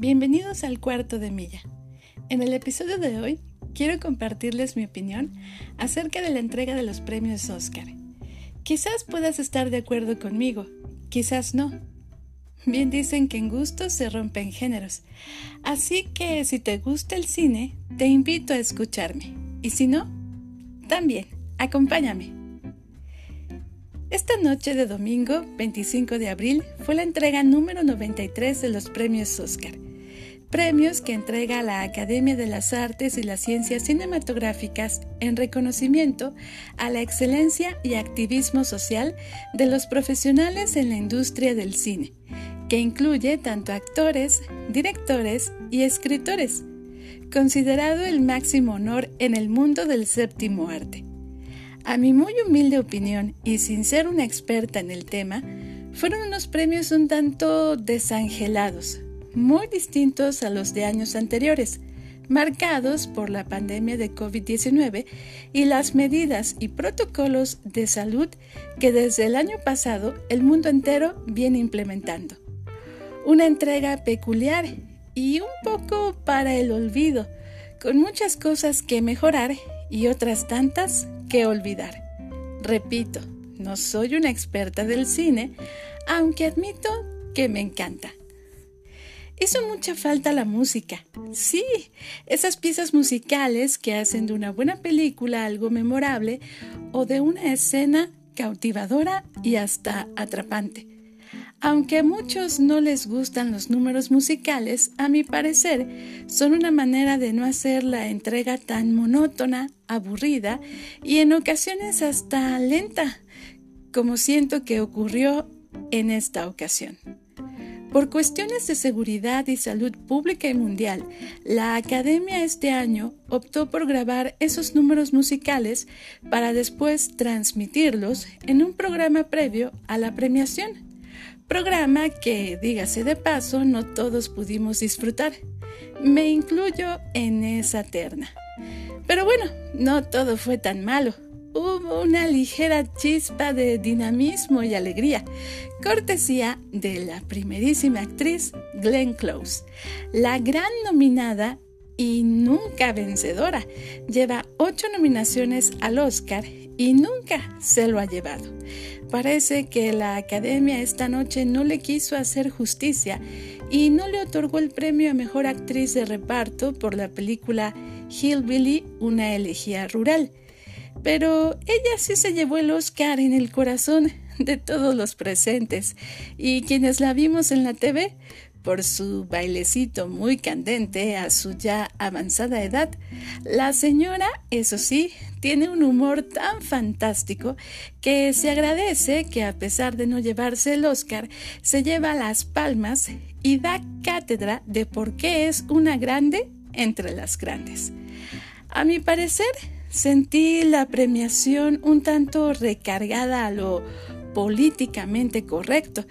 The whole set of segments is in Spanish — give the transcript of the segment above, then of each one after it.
Bienvenidos al cuarto de milla. En el episodio de hoy quiero compartirles mi opinión acerca de la entrega de los premios Oscar. Quizás puedas estar de acuerdo conmigo, quizás no. Bien dicen que en gustos se rompen géneros, así que si te gusta el cine, te invito a escucharme, y si no, también, acompáñame. Esta noche de domingo 25 de abril fue la entrega número 93 de los premios Oscar, premios que entrega la Academia de las Artes y las Ciencias Cinematográficas en reconocimiento a la excelencia y activismo social de los profesionales en la industria del cine, que incluye tanto actores, directores y escritores, considerado el máximo honor en el mundo del séptimo arte. A mi muy humilde opinión y sin ser una experta en el tema, fueron unos premios un tanto desangelados, muy distintos a los de años anteriores, marcados por la pandemia de COVID-19 y las medidas y protocolos de salud que desde el año pasado el mundo entero viene implementando. Una entrega peculiar y un poco para el olvido, con muchas cosas que mejorar y otras tantas que olvidar. Repito, no soy una experta del cine, aunque admito que me encanta. Hizo mucha falta la música. Sí, esas piezas musicales que hacen de una buena película algo memorable o de una escena cautivadora y hasta atrapante. Aunque a muchos no les gustan los números musicales, a mi parecer son una manera de no hacer la entrega tan monótona, aburrida y en ocasiones hasta lenta, como siento que ocurrió en esta ocasión. Por cuestiones de seguridad y salud pública y mundial, la Academia este año optó por grabar esos números musicales para después transmitirlos en un programa previo a la premiación programa que, dígase de paso, no todos pudimos disfrutar. Me incluyo en esa terna. Pero bueno, no todo fue tan malo. Hubo una ligera chispa de dinamismo y alegría, cortesía de la primerísima actriz Glenn Close, la gran nominada y nunca vencedora. Lleva ocho nominaciones al Oscar y nunca se lo ha llevado. Parece que la Academia esta noche no le quiso hacer justicia y no le otorgó el premio a Mejor Actriz de Reparto por la película Hillbilly, una elegía rural. Pero ella sí se llevó el Oscar en el corazón de todos los presentes y quienes la vimos en la TV por su bailecito muy candente a su ya avanzada edad, la señora, eso sí, tiene un humor tan fantástico que se agradece que a pesar de no llevarse el Oscar, se lleva las palmas y da cátedra de por qué es una grande entre las grandes. A mi parecer, sentí la premiación un tanto recargada a lo políticamente correcto.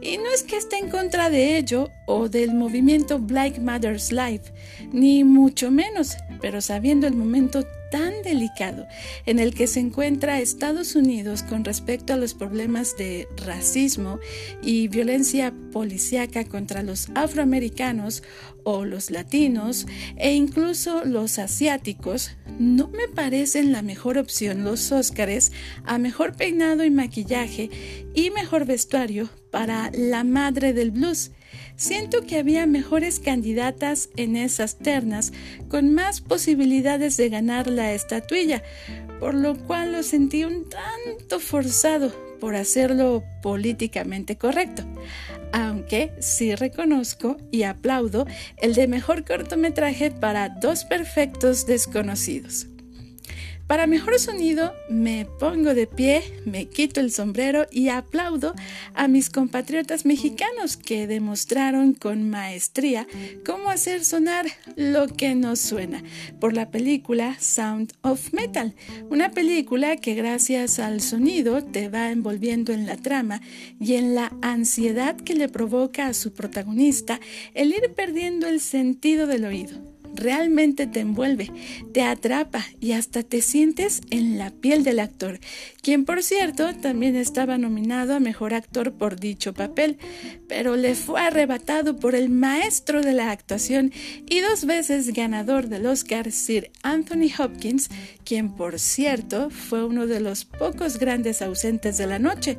Y no es que esté en contra de ello o del movimiento Black Matters Life, ni mucho menos, pero sabiendo el momento tan delicado en el que se encuentra Estados Unidos con respecto a los problemas de racismo y violencia policíaca contra los afroamericanos o los latinos e incluso los asiáticos, no me parecen la mejor opción los Óscares a mejor peinado y maquillaje y mejor vestuario para la madre del blues. Siento que había mejores candidatas en esas ternas con más posibilidades de ganar la estatuilla, por lo cual lo sentí un tanto forzado por hacerlo políticamente correcto. Aunque sí reconozco y aplaudo el de mejor cortometraje para dos perfectos desconocidos. Para mejor sonido me pongo de pie, me quito el sombrero y aplaudo a mis compatriotas mexicanos que demostraron con maestría cómo hacer sonar lo que nos suena por la película Sound of Metal, una película que gracias al sonido te va envolviendo en la trama y en la ansiedad que le provoca a su protagonista el ir perdiendo el sentido del oído realmente te envuelve, te atrapa y hasta te sientes en la piel del actor, quien por cierto también estaba nominado a Mejor Actor por dicho papel, pero le fue arrebatado por el maestro de la actuación y dos veces ganador del Oscar Sir Anthony Hopkins, quien por cierto fue uno de los pocos grandes ausentes de la noche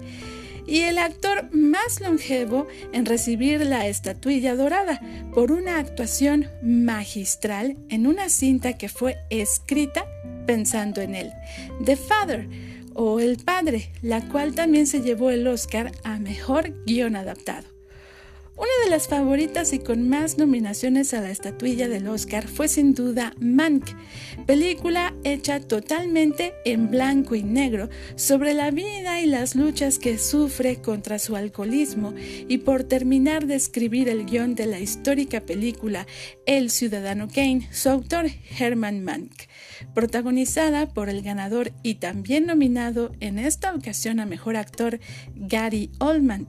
y el actor más longevo en recibir la estatuilla dorada por una actuación magistral en una cinta que fue escrita pensando en él, The Father o El Padre, la cual también se llevó el Oscar a Mejor Guión Adaptado. Una de las favoritas y con más nominaciones a la estatuilla del Oscar fue sin duda Mank, película hecha totalmente en blanco y negro sobre la vida y las luchas que sufre contra su alcoholismo y por terminar de escribir el guion de la histórica película El Ciudadano Kane, su autor Herman Mank, protagonizada por el ganador y también nominado en esta ocasión a Mejor Actor Gary Oldman.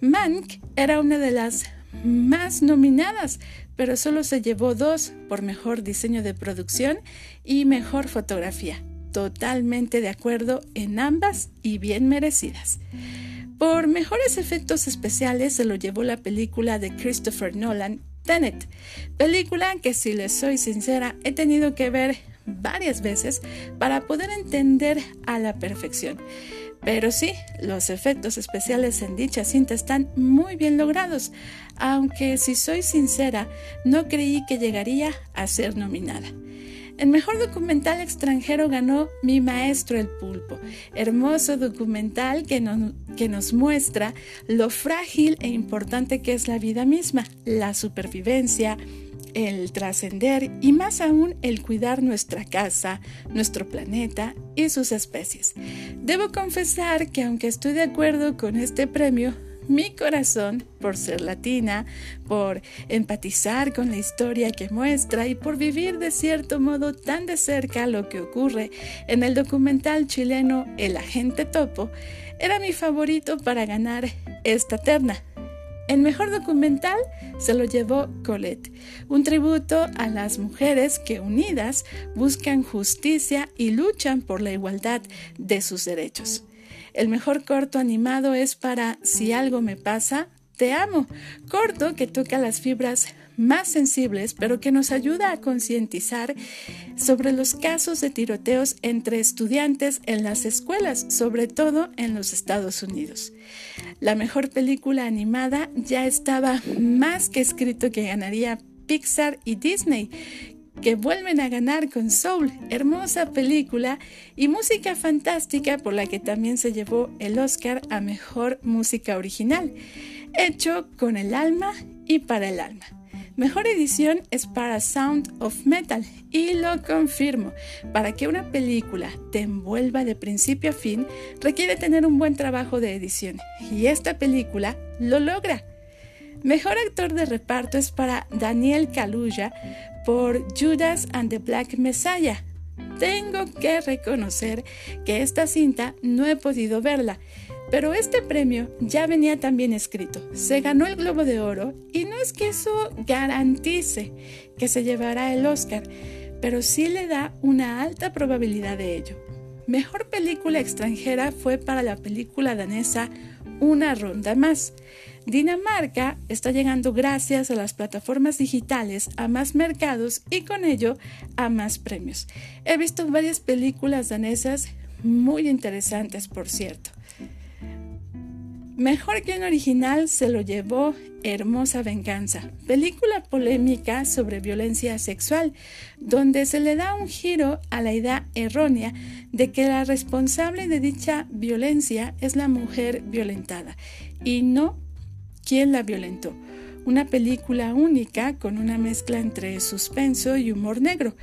Mank era una de las más nominadas, pero solo se llevó dos por mejor diseño de producción y mejor fotografía. Totalmente de acuerdo en ambas y bien merecidas. Por mejores efectos especiales se lo llevó la película de Christopher Nolan, Tenet, película que si les soy sincera he tenido que ver varias veces para poder entender a la perfección. Pero sí, los efectos especiales en dicha cinta están muy bien logrados, aunque si soy sincera, no creí que llegaría a ser nominada. El mejor documental extranjero ganó Mi Maestro el Pulpo, hermoso documental que, que nos muestra lo frágil e importante que es la vida misma, la supervivencia, el trascender y más aún el cuidar nuestra casa, nuestro planeta y sus especies. Debo confesar que aunque estoy de acuerdo con este premio, mi corazón, por ser latina, por empatizar con la historia que muestra y por vivir de cierto modo tan de cerca lo que ocurre en el documental chileno El Agente Topo, era mi favorito para ganar esta terna. El mejor documental se lo llevó Colette, un tributo a las mujeres que unidas buscan justicia y luchan por la igualdad de sus derechos. El mejor corto animado es para Si algo me pasa, te amo, corto que toca las fibras más sensibles, pero que nos ayuda a concientizar sobre los casos de tiroteos entre estudiantes en las escuelas, sobre todo en los Estados Unidos. La mejor película animada ya estaba más que escrito que ganaría Pixar y Disney, que vuelven a ganar con Soul, hermosa película y música fantástica por la que también se llevó el Oscar a Mejor Música Original, hecho con el alma y para el alma. Mejor edición es para Sound of Metal y lo confirmo. Para que una película te envuelva de principio a fin requiere tener un buen trabajo de edición y esta película lo logra. Mejor actor de reparto es para Daniel Kaluuya por Judas and the Black Messiah. Tengo que reconocer que esta cinta no he podido verla pero este premio ya venía también escrito. Se ganó el Globo de Oro y no es que eso garantice que se llevará el Oscar, pero sí le da una alta probabilidad de ello. Mejor película extranjera fue para la película danesa Una ronda más. Dinamarca está llegando gracias a las plataformas digitales a más mercados y con ello a más premios. He visto varias películas danesas muy interesantes, por cierto. Mejor guion original se lo llevó Hermosa Venganza, película polémica sobre violencia sexual, donde se le da un giro a la idea errónea de que la responsable de dicha violencia es la mujer violentada y no quien la violentó una película única con una mezcla entre suspenso y humor negro.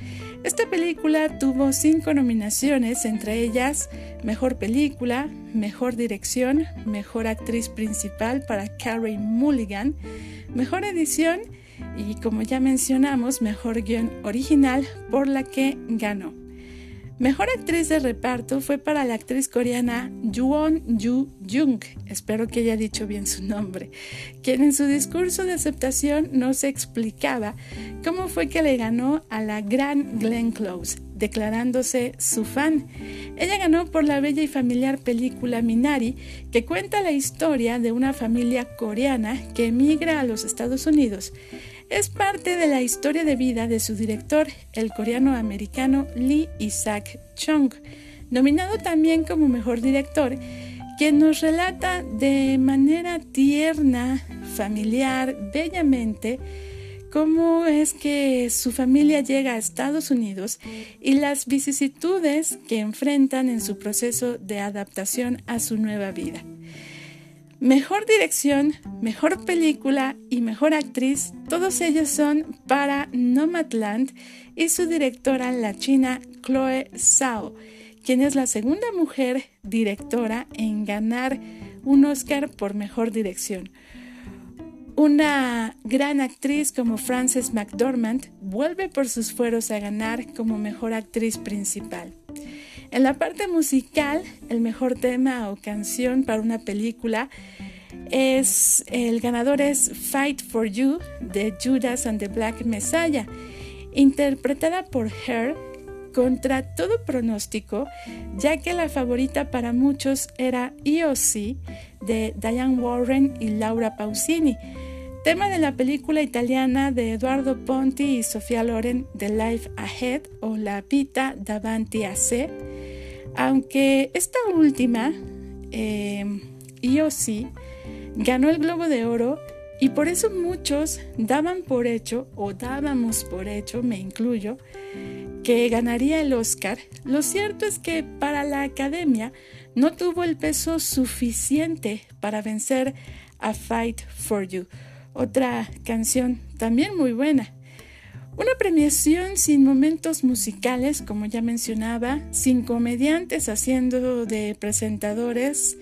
Esta película tuvo cinco nominaciones, entre ellas Mejor Película, Mejor Dirección, Mejor Actriz Principal para Carrie Mulligan, Mejor Edición y como ya mencionamos, Mejor Guión Original por la que ganó. Mejor actriz de reparto fue para la actriz coreana Yoon Yu Jung, espero que haya dicho bien su nombre, quien en su discurso de aceptación no se explicaba cómo fue que le ganó a la gran Glenn Close, declarándose su fan. Ella ganó por la bella y familiar película Minari, que cuenta la historia de una familia coreana que emigra a los Estados Unidos es parte de la historia de vida de su director, el coreano-americano Lee Isaac Chung, nominado también como mejor director, quien nos relata de manera tierna, familiar, bellamente, cómo es que su familia llega a Estados Unidos y las vicisitudes que enfrentan en su proceso de adaptación a su nueva vida. Mejor dirección, mejor película y mejor actriz, todos ellos son para Nomadland y su directora, la china Chloe Zhao, quien es la segunda mujer directora en ganar un Oscar por mejor dirección. Una gran actriz como Frances McDormand vuelve por sus fueros a ganar como mejor actriz principal. En la parte musical, el mejor tema o canción para una película es el ganador es Fight for You de Judas and the Black Messiah, interpretada por Her contra todo pronóstico, ya que la favorita para muchos era EOC de Diane Warren y Laura Pausini, tema de la película italiana de Eduardo Ponti y Sofía Loren de Life Ahead o La Vita davanti a sé aunque esta última, eh, sí, ganó el Globo de Oro y por eso muchos daban por hecho, o dábamos por hecho, me incluyo, que ganaría el Oscar. Lo cierto es que para la academia no tuvo el peso suficiente para vencer a Fight for You, otra canción también muy buena. Una premiación sin momentos musicales, como ya mencionaba, sin comediantes haciendo de presentadores.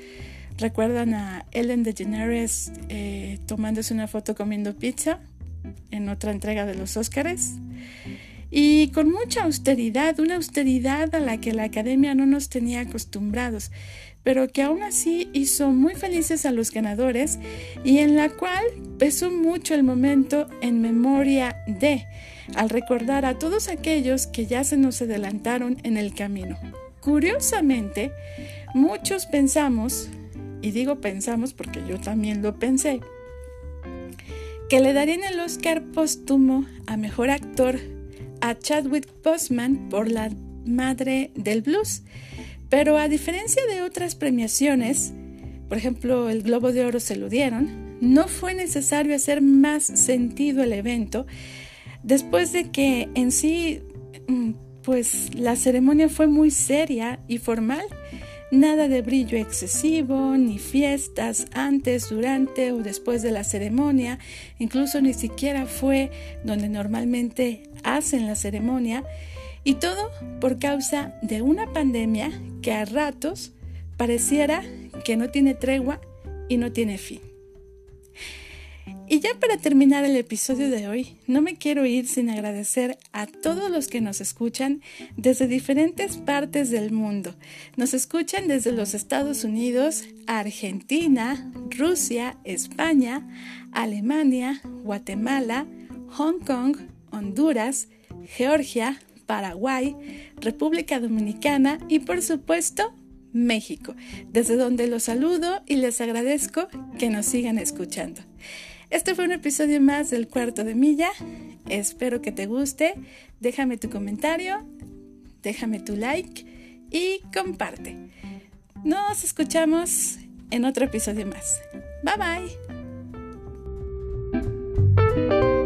¿Recuerdan a Ellen DeGeneres eh, tomándose una foto comiendo pizza en otra entrega de los Óscares? Y con mucha austeridad, una austeridad a la que la academia no nos tenía acostumbrados pero que aún así hizo muy felices a los ganadores y en la cual pesó mucho el momento en memoria de, al recordar a todos aquellos que ya se nos adelantaron en el camino. Curiosamente, muchos pensamos, y digo pensamos porque yo también lo pensé, que le darían el Oscar póstumo a Mejor Actor a Chadwick Boseman por La Madre del Blues, pero a diferencia de otras premiaciones, por ejemplo, el Globo de Oro se lo dieron, no fue necesario hacer más sentido el evento después de que en sí, mm, pues la ceremonia fue muy seria y formal. Nada de brillo excesivo, ni fiestas antes, durante o después de la ceremonia, incluso ni siquiera fue donde normalmente hacen la ceremonia y todo por causa de una pandemia que a ratos pareciera que no tiene tregua y no tiene fin. Y ya para terminar el episodio de hoy, no me quiero ir sin agradecer a todos los que nos escuchan desde diferentes partes del mundo. Nos escuchan desde los Estados Unidos, Argentina, Rusia, España, Alemania, Guatemala, Hong Kong, Honduras, Georgia, Paraguay, República Dominicana y por supuesto México, desde donde los saludo y les agradezco que nos sigan escuchando. Este fue un episodio más del cuarto de milla. Espero que te guste. Déjame tu comentario, déjame tu like y comparte. Nos escuchamos en otro episodio más. Bye bye.